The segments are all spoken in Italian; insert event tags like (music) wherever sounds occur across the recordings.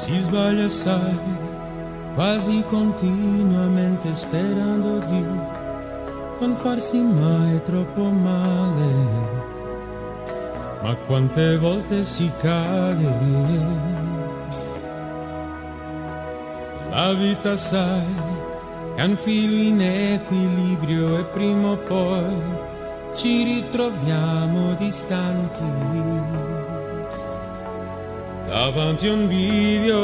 Si sbaglia sai, quasi continuamente sperando di non farsi mai troppo male. Ma quante volte si cade. La vita sai, è un filo in equilibrio e prima o poi ci ritroviamo distanti davanti a un bivio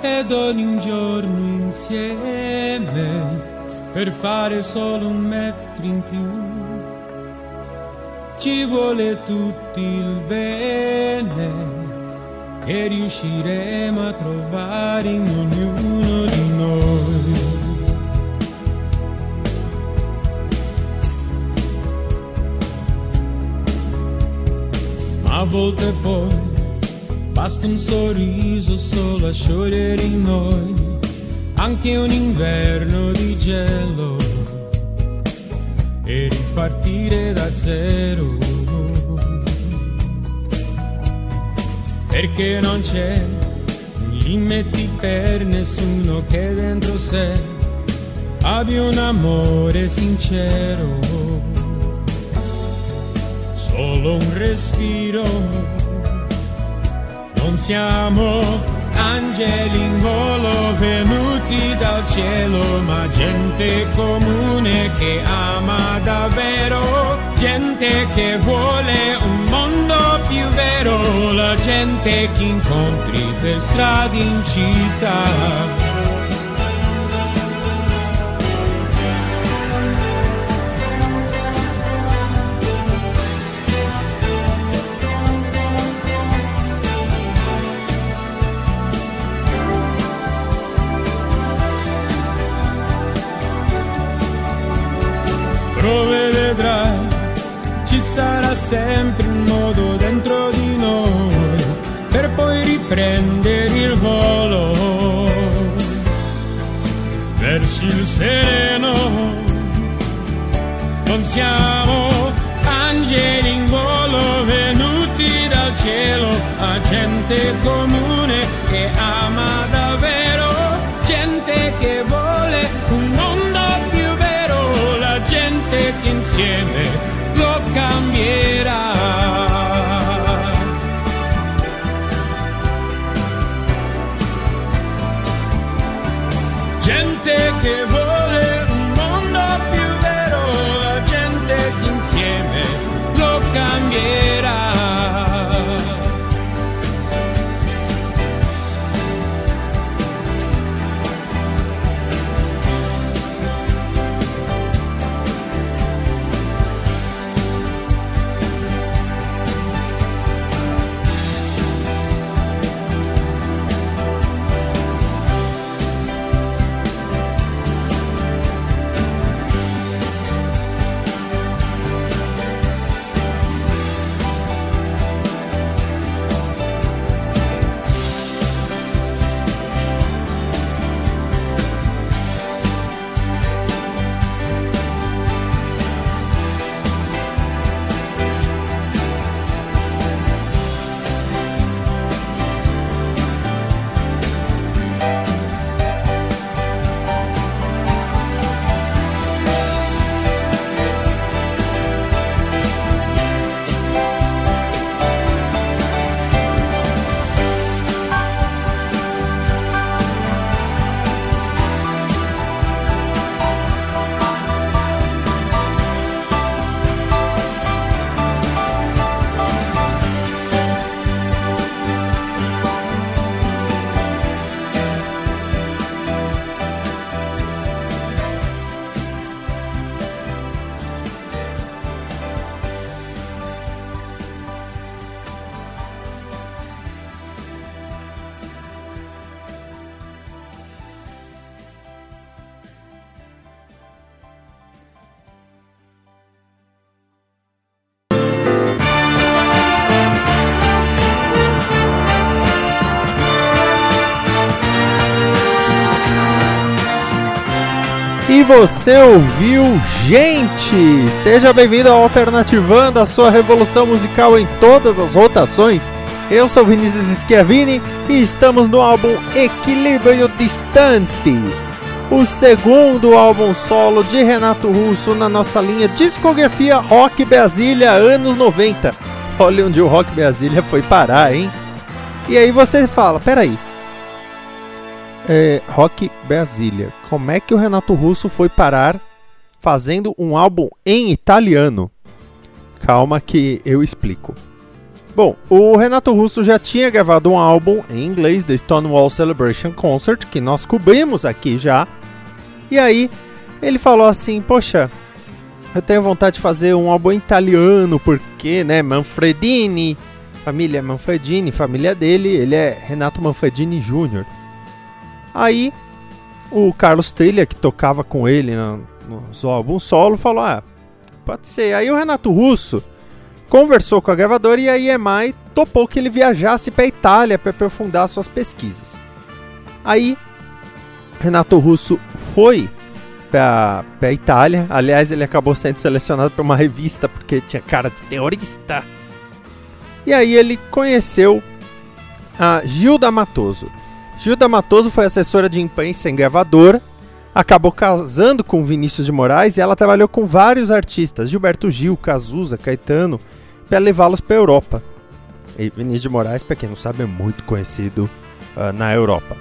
ed ogni giorno insieme per fare solo un metro in più ci vuole tutti il bene che riusciremo a trovare in ognuno di noi. A volte poi basta un sorriso solo a sciogliere in noi anche un inverno di gelo e ripartire da zero. Perché non c'è limiti per nessuno che dentro sé abbia un amore sincero solo un respiro. Non siamo angeli in volo venuti dal cielo, ma gente comune che ama davvero, gente che vuole un mondo più vero, la gente che incontri per strade in città. Sempre un modo dentro di noi per poi riprendere il volo verso il sereno. Non siamo angeli in volo venuti dal cielo, a gente comune che ama davvero, gente che vuole un mondo più vero, la gente che insieme cambiara. E você ouviu Gente! Seja bem-vindo ao Alternativando, a sua revolução musical em todas as rotações. Eu sou Vinícius Schiavini e estamos no álbum Equilíbrio Distante, o segundo álbum solo de Renato Russo na nossa linha discografia Rock Brasília anos 90. Olha onde o Rock Brasília foi parar, hein? E aí você fala, peraí, é, Rock Brasília. Como é que o Renato Russo foi parar fazendo um álbum em italiano? Calma que eu explico. Bom, o Renato Russo já tinha gravado um álbum em inglês, The Stonewall Celebration Concert, que nós cobrimos aqui já. E aí ele falou assim: Poxa, eu tenho vontade de fazer um álbum italiano, porque, né, Manfredini, família Manfredini, família dele, ele é Renato Manfredini Jr. Aí o Carlos Trilha, que tocava com ele no, no álbum solo, falou: Ah, pode ser. Aí o Renato Russo conversou com a gravadora e a EMI topou que ele viajasse para a Itália para aprofundar suas pesquisas. Aí Renato Russo foi para a Itália. Aliás, ele acabou sendo selecionado para uma revista porque tinha cara de teorista. E aí ele conheceu a Gilda Matoso. Gilda Matoso foi assessora de imprensa em gravadora, acabou casando com Vinícius de Moraes e ela trabalhou com vários artistas, Gilberto Gil, Cazuza, Caetano, para levá-los para a Europa. E Vinícius de Moraes, para quem não sabe, é muito conhecido uh, na Europa.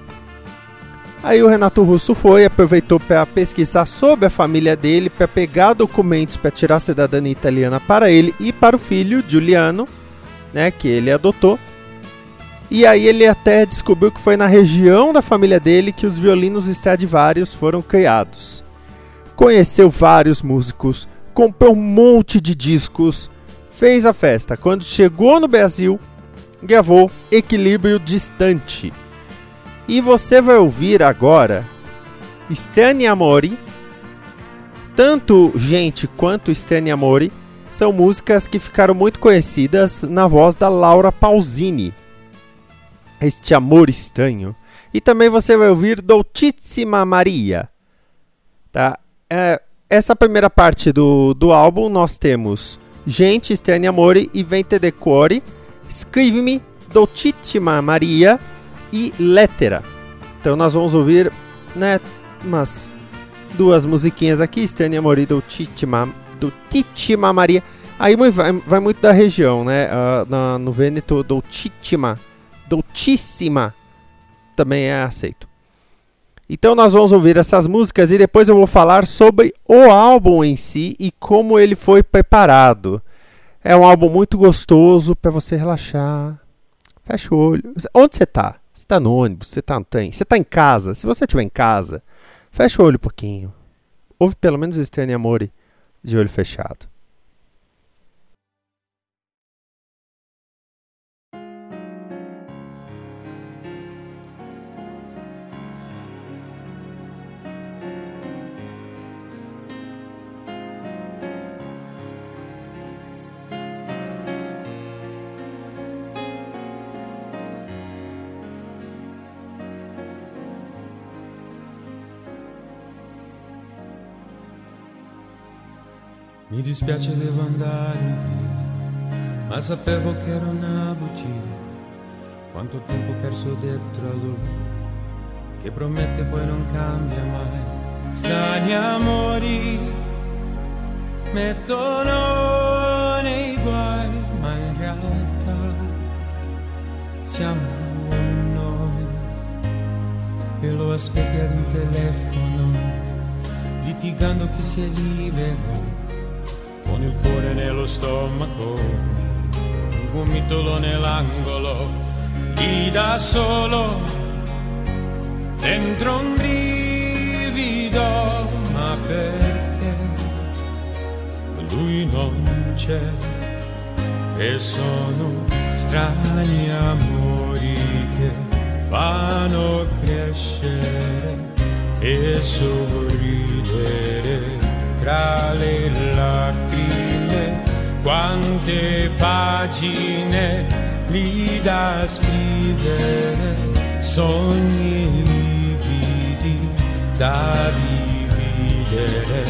Aí o Renato Russo foi, aproveitou para pesquisar sobre a família dele, para pegar documentos para tirar a cidadania italiana para ele e para o filho, Giuliano, né, que ele adotou. E aí ele até descobriu que foi na região da família dele que os violinos Stradivarius foram criados. Conheceu vários músicos, comprou um monte de discos, fez a festa. Quando chegou no Brasil, gravou Equilíbrio Distante. E você vai ouvir agora Stani Amori. Tanto Gente quanto Stani Amori são músicas que ficaram muito conhecidas na voz da Laura Pausini este amor estranho. E também você vai ouvir Dolcissima Maria. Tá? É, essa primeira parte do, do álbum nós temos Gente, Estranho Amore e Vente Decore, Scrive-me, Dolcissima Maria e Lettera. Então nós vamos ouvir né, umas duas musiquinhas aqui, Estranho Amore e Dolcissima, Dolcissima Maria. Aí vai, vai muito da região, né? Uh, na, no Vêneto, Dolcissima Doutíssima também é aceito. Então nós vamos ouvir essas músicas e depois eu vou falar sobre o álbum em si e como ele foi preparado. É um álbum muito gostoso para você relaxar. Fecha o olho. Onde você está? Você está no ônibus? Você está no trem? Você está em casa? Se você estiver em casa, fecha o olho um pouquinho. Ouve pelo menos Estranho Amore de olho fechado. Mi dispiace devo andare via, ma sapevo che era una bugia. Quanto tempo perso dietro a lui, che promette poi non cambia mai. Strani amori mettono nei guai, ma in realtà siamo noi. E lo aspetti ad un telefono, litigando chi si è libero il cuore nello stomaco, un gomitolo nell'angolo, lì da solo, dentro un brivido, ma perché lui non c'è e sono strani amori che fanno crescere e sorridere tra le lacrime, quante pagine lì da scrivere, sogni lividi da decidere.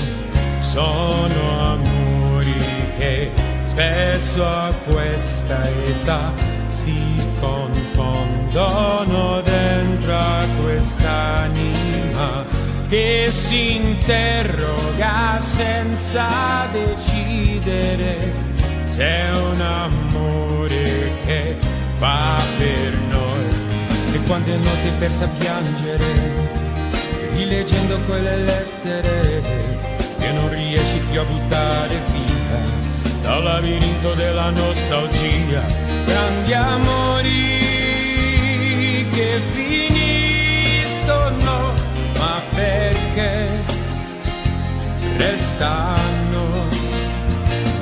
Sono amori che spesso a questa età si confondono dentro a quest'anima che si interroga senza decidere se è un amore che fa per noi. E quante notti persa a piangere rileggendo quelle lettere che non riesci più a buttare via dal labirinto della nostalgia. Grandi amori che finiscono ma perché restano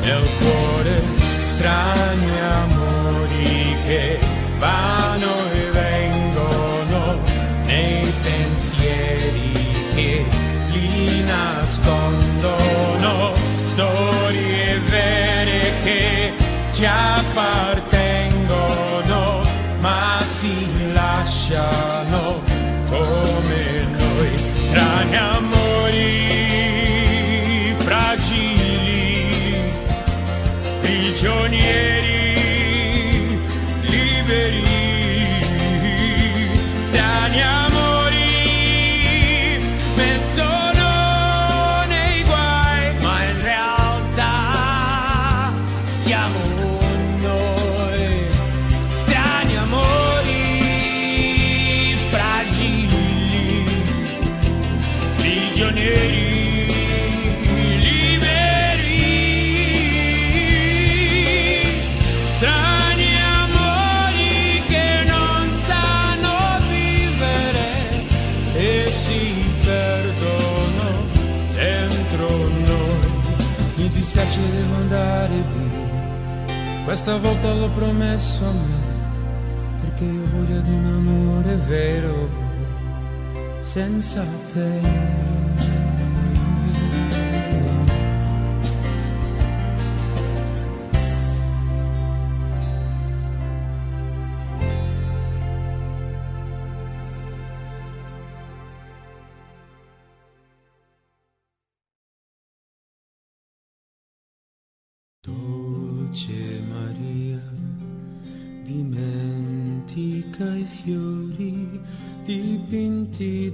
el cuore extraña amor y che vano e vengono nei pensieri che li nascondo questa volta l'ho promesso a me perché io voglio di un amore vero senza te.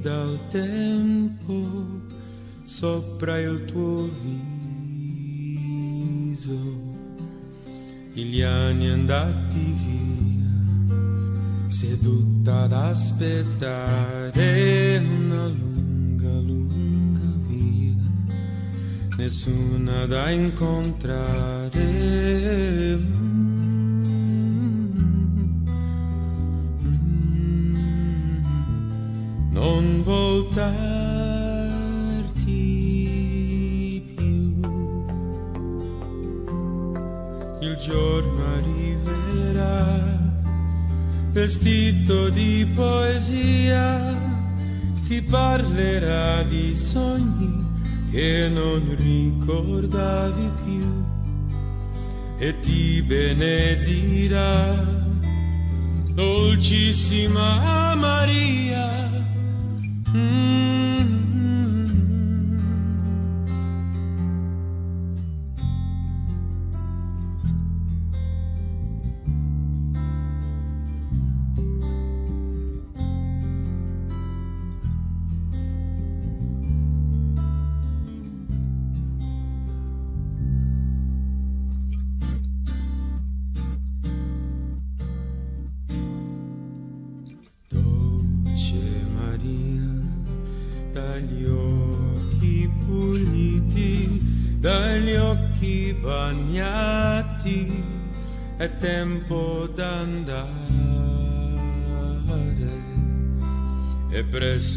Dal tempo sopra il tuo viso, gli anni andati via, seduta ad aspettare una lunga, lunga via nessuna da incontrare. Non voltarti più, il giorno arriverà, vestito di poesia, ti parlerà di sogni che non ricordavi più e ti benedirà, dolcissima Maria. Mm-hmm.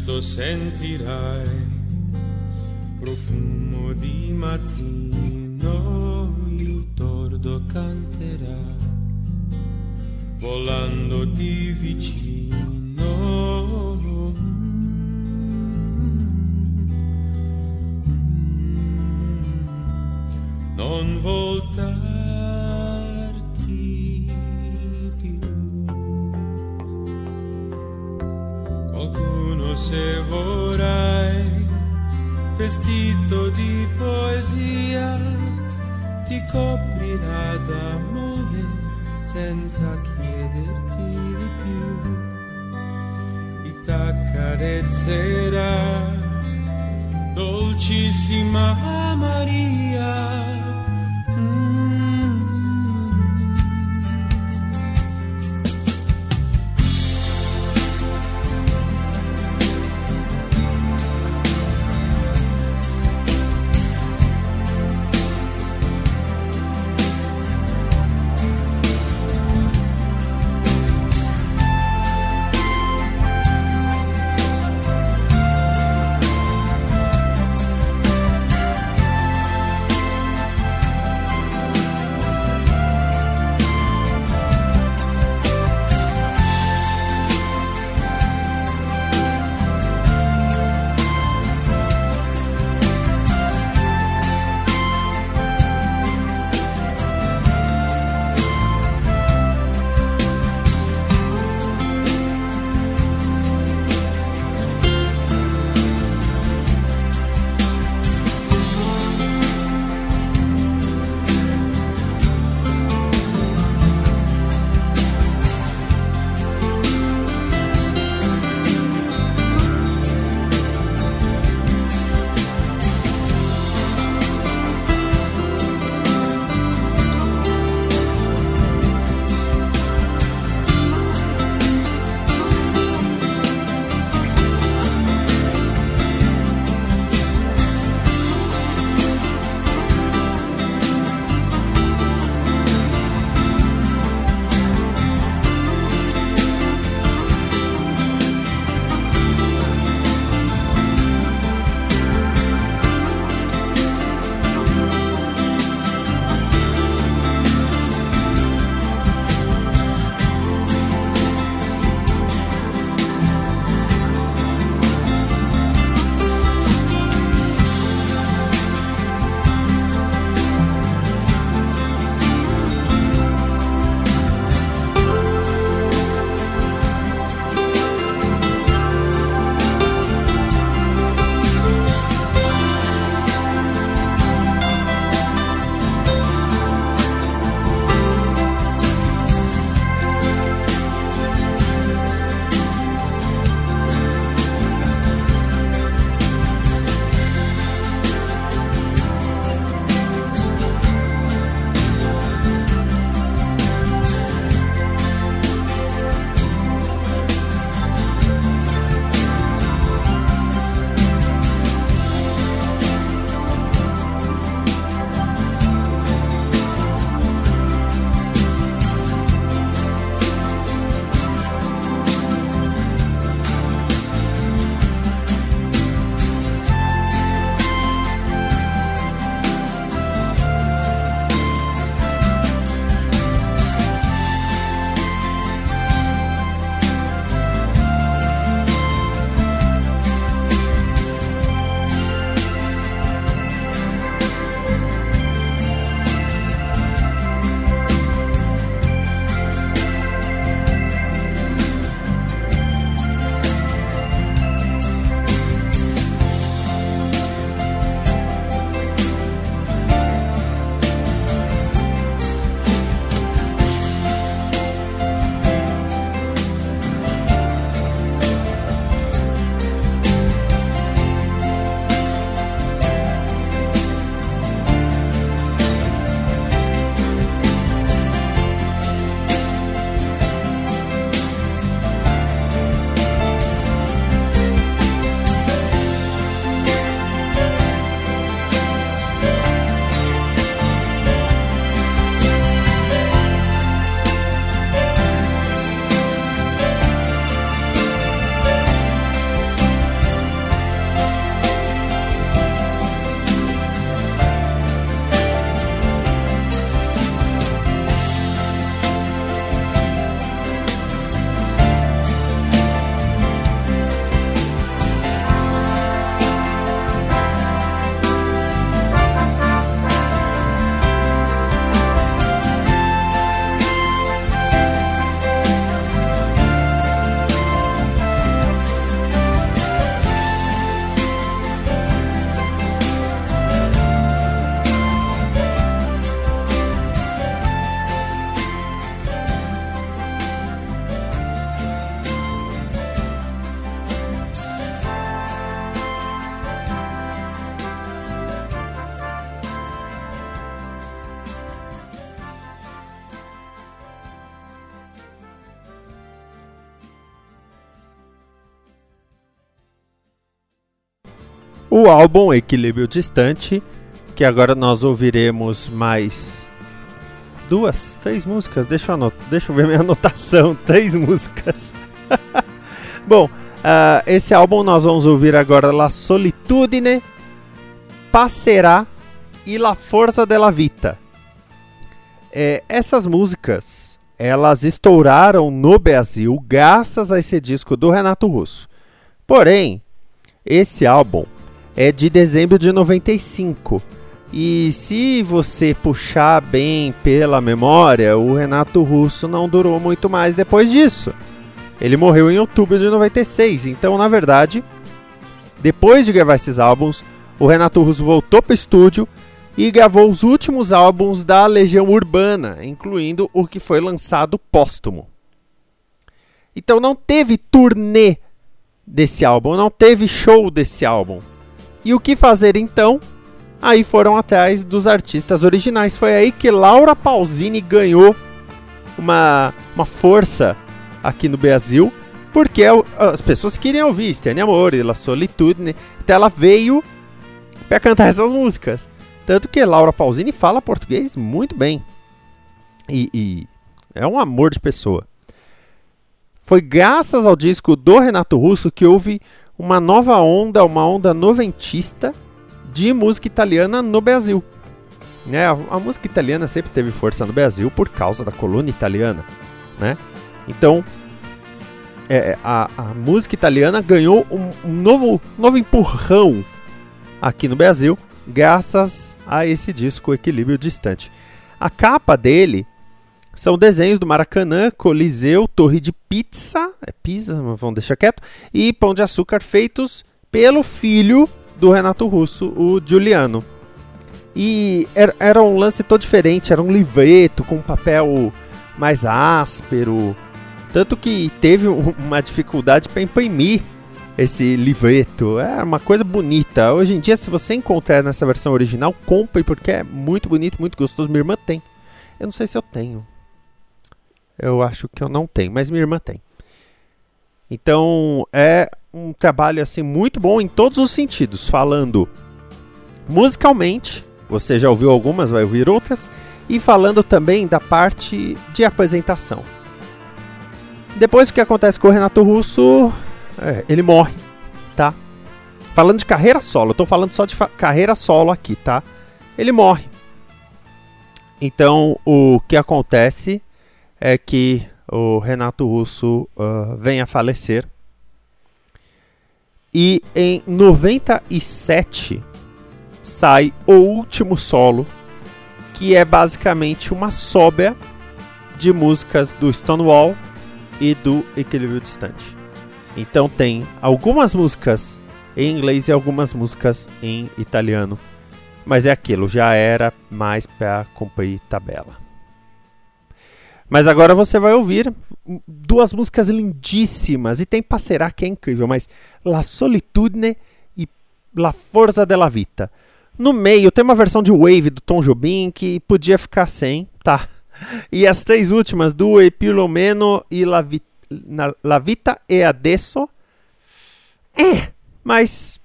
Presto sentirai profumo di mattino, il tordo canterà volando di vicino. Non voltarti vestito di poesia ti coprirà d'amore senza chiederti di più. E t'accarezzerà, dolcissima Maria. Álbum Equilíbrio Distante, que agora nós ouviremos mais duas, três músicas. Deixa eu, anot deixa eu ver minha (laughs) anotação. Três músicas. (laughs) Bom, uh, esse álbum nós vamos ouvir agora La Solitudine, Passerá e La Forza della Vita. É, essas músicas, elas estouraram no Brasil graças a esse disco do Renato Russo. Porém, esse álbum é de dezembro de 95. E se você puxar bem pela memória, o Renato Russo não durou muito mais depois disso. Ele morreu em outubro de 96. Então, na verdade, depois de gravar esses álbuns, o Renato Russo voltou para o estúdio e gravou os últimos álbuns da Legião Urbana, incluindo o que foi lançado póstumo. Então não teve turnê desse álbum, não teve show desse álbum. E o que fazer então? Aí foram atrás dos artistas originais. Foi aí que Laura Pausini ganhou uma, uma força aqui no Brasil, porque as pessoas queriam ouvir Sterne Amor, La Solitude, então ela veio para cantar essas músicas. Tanto que Laura Pausini fala português muito bem. E, e, é um amor de pessoa. Foi graças ao disco do Renato Russo que houve uma nova onda, uma onda noventista de música italiana no Brasil. Né? A, a música italiana sempre teve força no Brasil por causa da colônia italiana. Né? Então, é, a, a, música italiana ganhou um, um novo, novo empurrão aqui no Brasil, graças a esse disco Equilíbrio Distante. A capa dele são desenhos do Maracanã, Coliseu, Torre de Pizza, é pizza, vamos deixar quieto, e Pão de Açúcar feitos pelo filho do Renato Russo, o Giuliano. E era, era um lance todo diferente, era um livreto com papel mais áspero, tanto que teve uma dificuldade para imprimir esse livreto. É uma coisa bonita. Hoje em dia, se você encontrar nessa versão original, compre porque é muito bonito, muito gostoso. Minha irmã tem. Eu não sei se eu tenho. Eu acho que eu não tenho, mas minha irmã tem. Então é um trabalho assim muito bom em todos os sentidos, falando musicalmente, você já ouviu algumas, vai ouvir outras, e falando também da parte de apresentação. Depois o que acontece com o Renato Russo, é, ele morre, tá? Falando de carreira solo, eu tô falando só de carreira solo aqui, tá? Ele morre. Então o que acontece é que o Renato Russo uh, vem a falecer. E em 97 sai o último solo, que é basicamente uma sóbria de músicas do Stonewall e do Equilíbrio Distante. Então tem algumas músicas em inglês e algumas músicas em italiano. Mas é aquilo, já era mais para cumprir tabela. Mas agora você vai ouvir duas músicas lindíssimas. E tem Passerà, que é incrível, mas La Solitudine e La Forza della Vita. No meio tem uma versão de Wave do Tom Jobim que podia ficar sem, tá? E as três últimas, do Epilomeno e La, Vi La Vita e Adesso. É, mas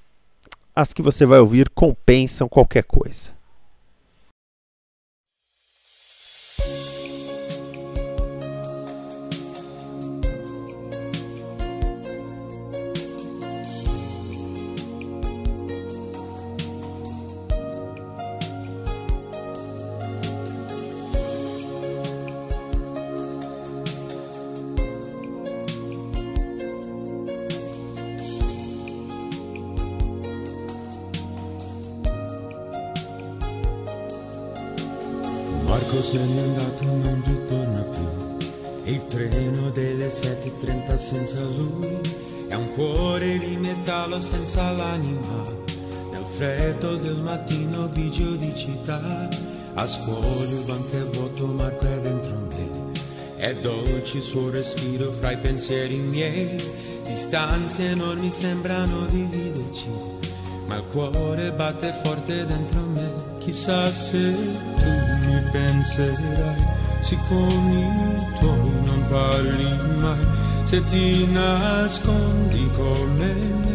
as que você vai ouvir compensam qualquer coisa. Treno delle 7.30 senza lui è un cuore di metallo senza l'anima. Nel freddo del mattino grigio di città, a scuola il banco è vuoto, Marco è dentro me. È dolce il suo respiro fra i pensieri miei, distanze enormi sembrano dividerci, ma il cuore batte forte dentro me. Chissà se tu mi penserai, tuoi non parli mai, se ti nascondi con me,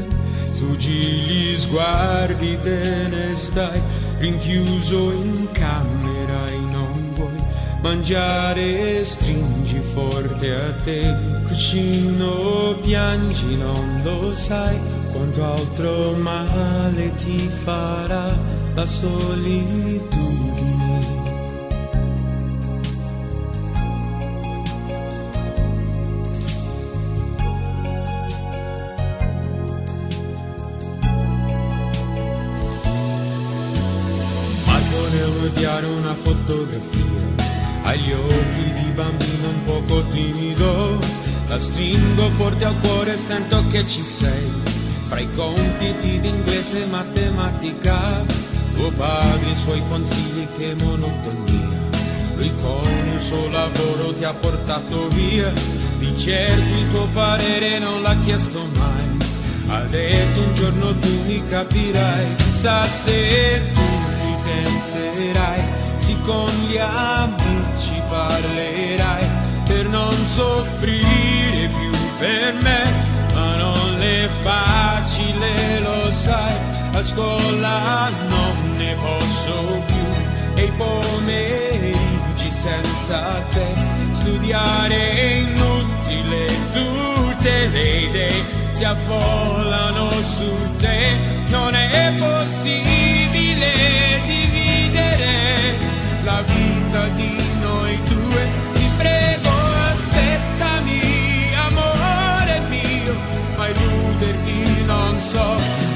Fuggi gli sguardi, te ne stai rinchiuso in camera e non vuoi mangiare, stringi forte a te, cuscino, piangi, non lo sai quanto altro male ti farà la solitudine. Stringo forte al cuore e sento che ci sei. Fra i compiti di inglese e matematica tuo padre i suoi consigli che monotonia. Lui con il suo lavoro ti ha portato via. Di certo il tuo parere non l'ha chiesto mai. Ha detto un giorno tu mi capirai. Chissà se tu mi penserai. Sì con gli amici parlerai per non soffrire per me ma non è facile lo sai. A scuola non ne posso più. E i pomeriggi senza te. Studiare è inutile tutte le idee si affollano su te. Non è possibile dividere la vita so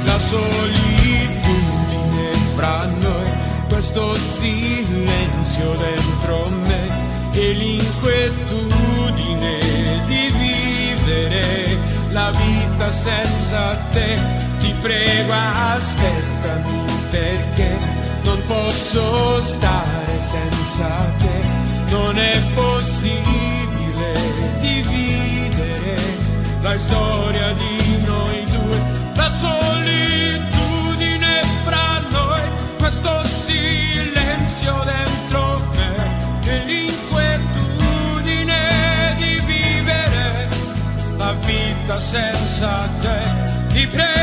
la solitudine fra noi questo silenzio dentro me e l'inquietudine di vivere la vita senza te. Ti prego aspettami perché non posso stare senza te. Non è possibile dividere la storia di solitudine fra noi questo silenzio dentro me e l'inquietudine di vivere la vita senza te ti prego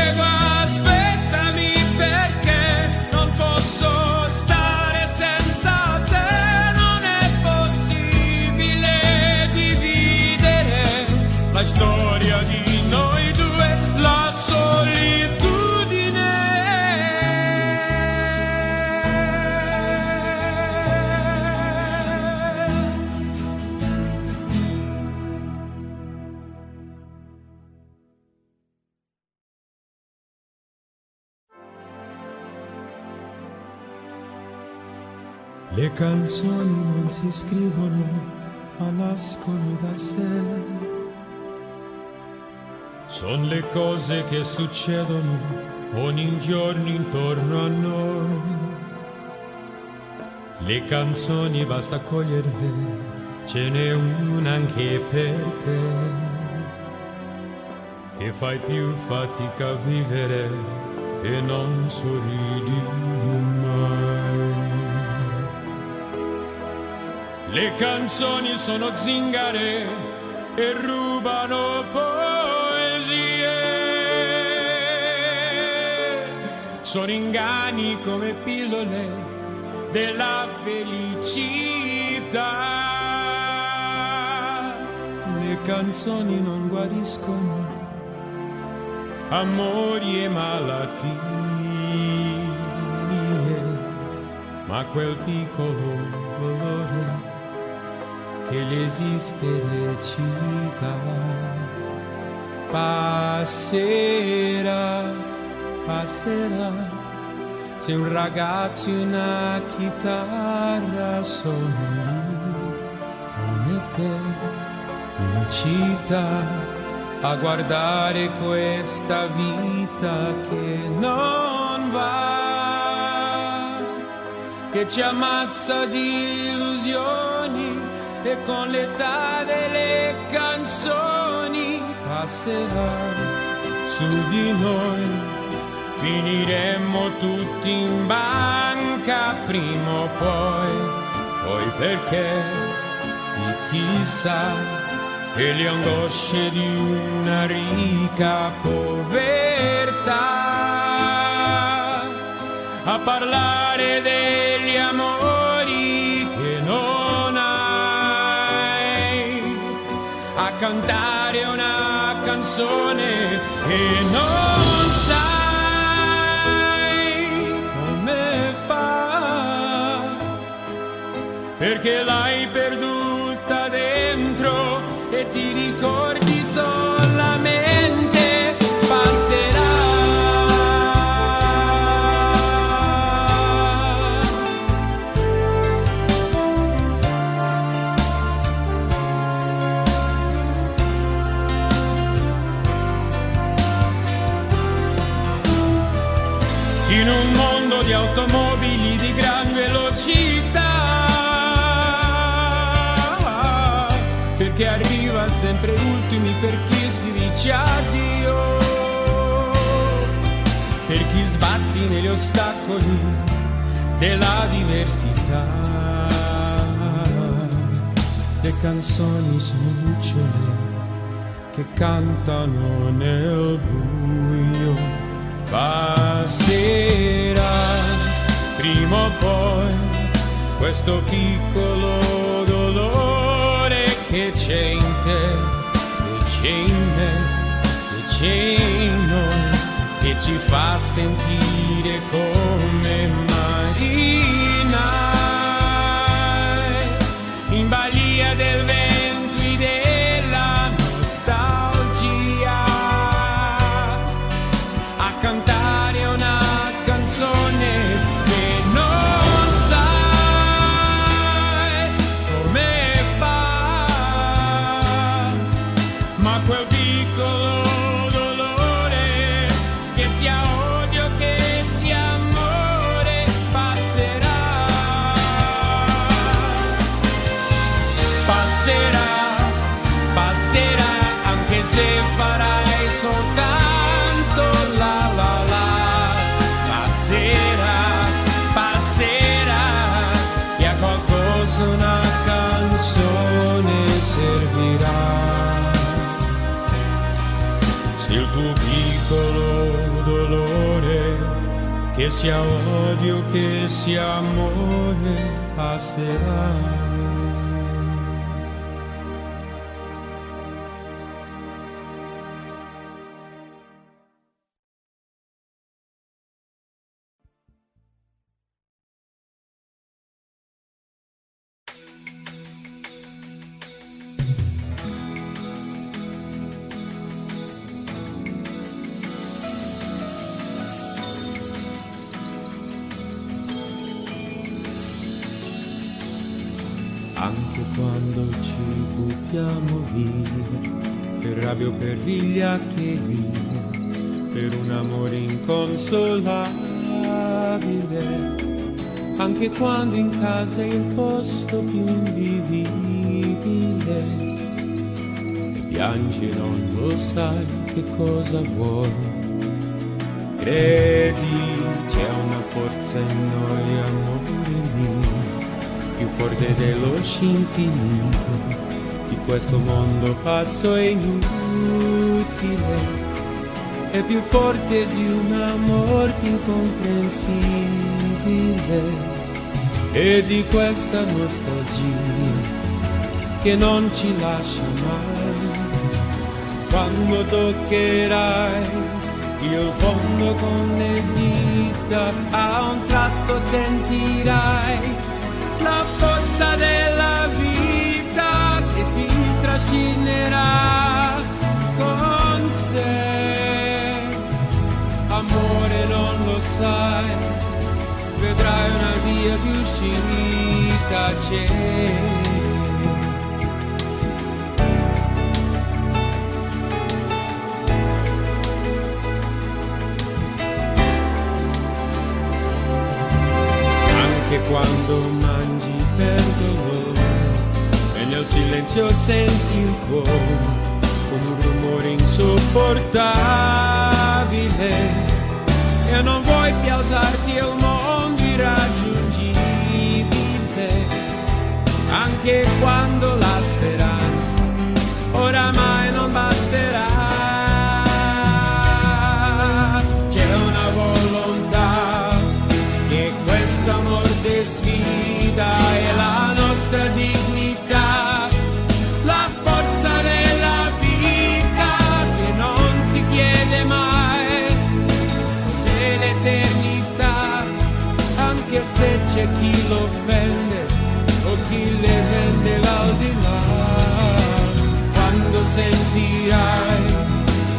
canzoni non si scrivono, ma nascono da sé. Sono le cose che succedono ogni giorno intorno a noi. Le canzoni basta coglierle, ce n'è una anche per te. Che fai più fatica a vivere e non sorridi Le canzoni sono zingare e rubano poesie. Sono inganni come pillole della felicità. Le canzoni non guariscono amori e malattie, ma quel piccolo che l'esistere cita passerà, passerà. Se un ragazzo una chitarra lì come te. In città a guardare questa vita che non va, che ci ammazza di illusioni e con l'età delle canzoni passerà su di noi. Finiremmo tutti in banca prima o poi, poi perché? Chissà. E le angosce di una ricca povertà. A parlare degli amori non sai come fa, perché l'hai perduta in un mondo di automobili di gran velocità. Perché arriva sempre ultimi per chi si dice addio. Per chi sbatti negli ostacoli della diversità. Le canzoni sono lucciole che cantano nel buio passerà prima o poi questo piccolo dolore che c'è in te, che c'è in me, che c'è in noi, che ci fa sentire come marinai in balia del vento yo que que ese odio, que ese amor pasará. Per rabbia o per vigliaccheria, per un amore inconsolabile, anche quando in casa è il posto più invivibile, e piangi e non lo sai che cosa vuoi. Credi, c'è una forza in noi, amore mio più forte dello scintillio di questo mondo pazzo e inutile, è più forte di una morte incomprensibile e di questa nostalgia che non ci lascia mai. Quando toccherai il fondo con le dita, a un tratto sentirai la forza della vita che ti trascinerà Amore non lo sai, vedrai una via di uscita c'è. Anche quando mangi per dolore e nel silenzio senti il cuore un rumore insopportabile. E non vuoi più usarti un mondo irraggiungibile. Anche quando la speranza oramai non basterà. Che questo amor sfida c'è chi l'offende o chi le vende l'aldilà. Quando sentirai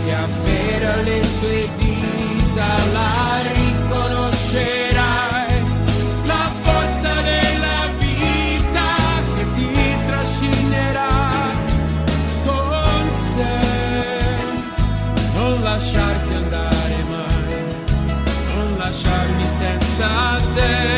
che afferra le tue dita la riconoscerai. la forza della vita che ti trascinerà con sé. Non lasciarti andare mai, non lasciarmi senza te.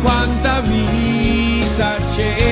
quanta vita c'è.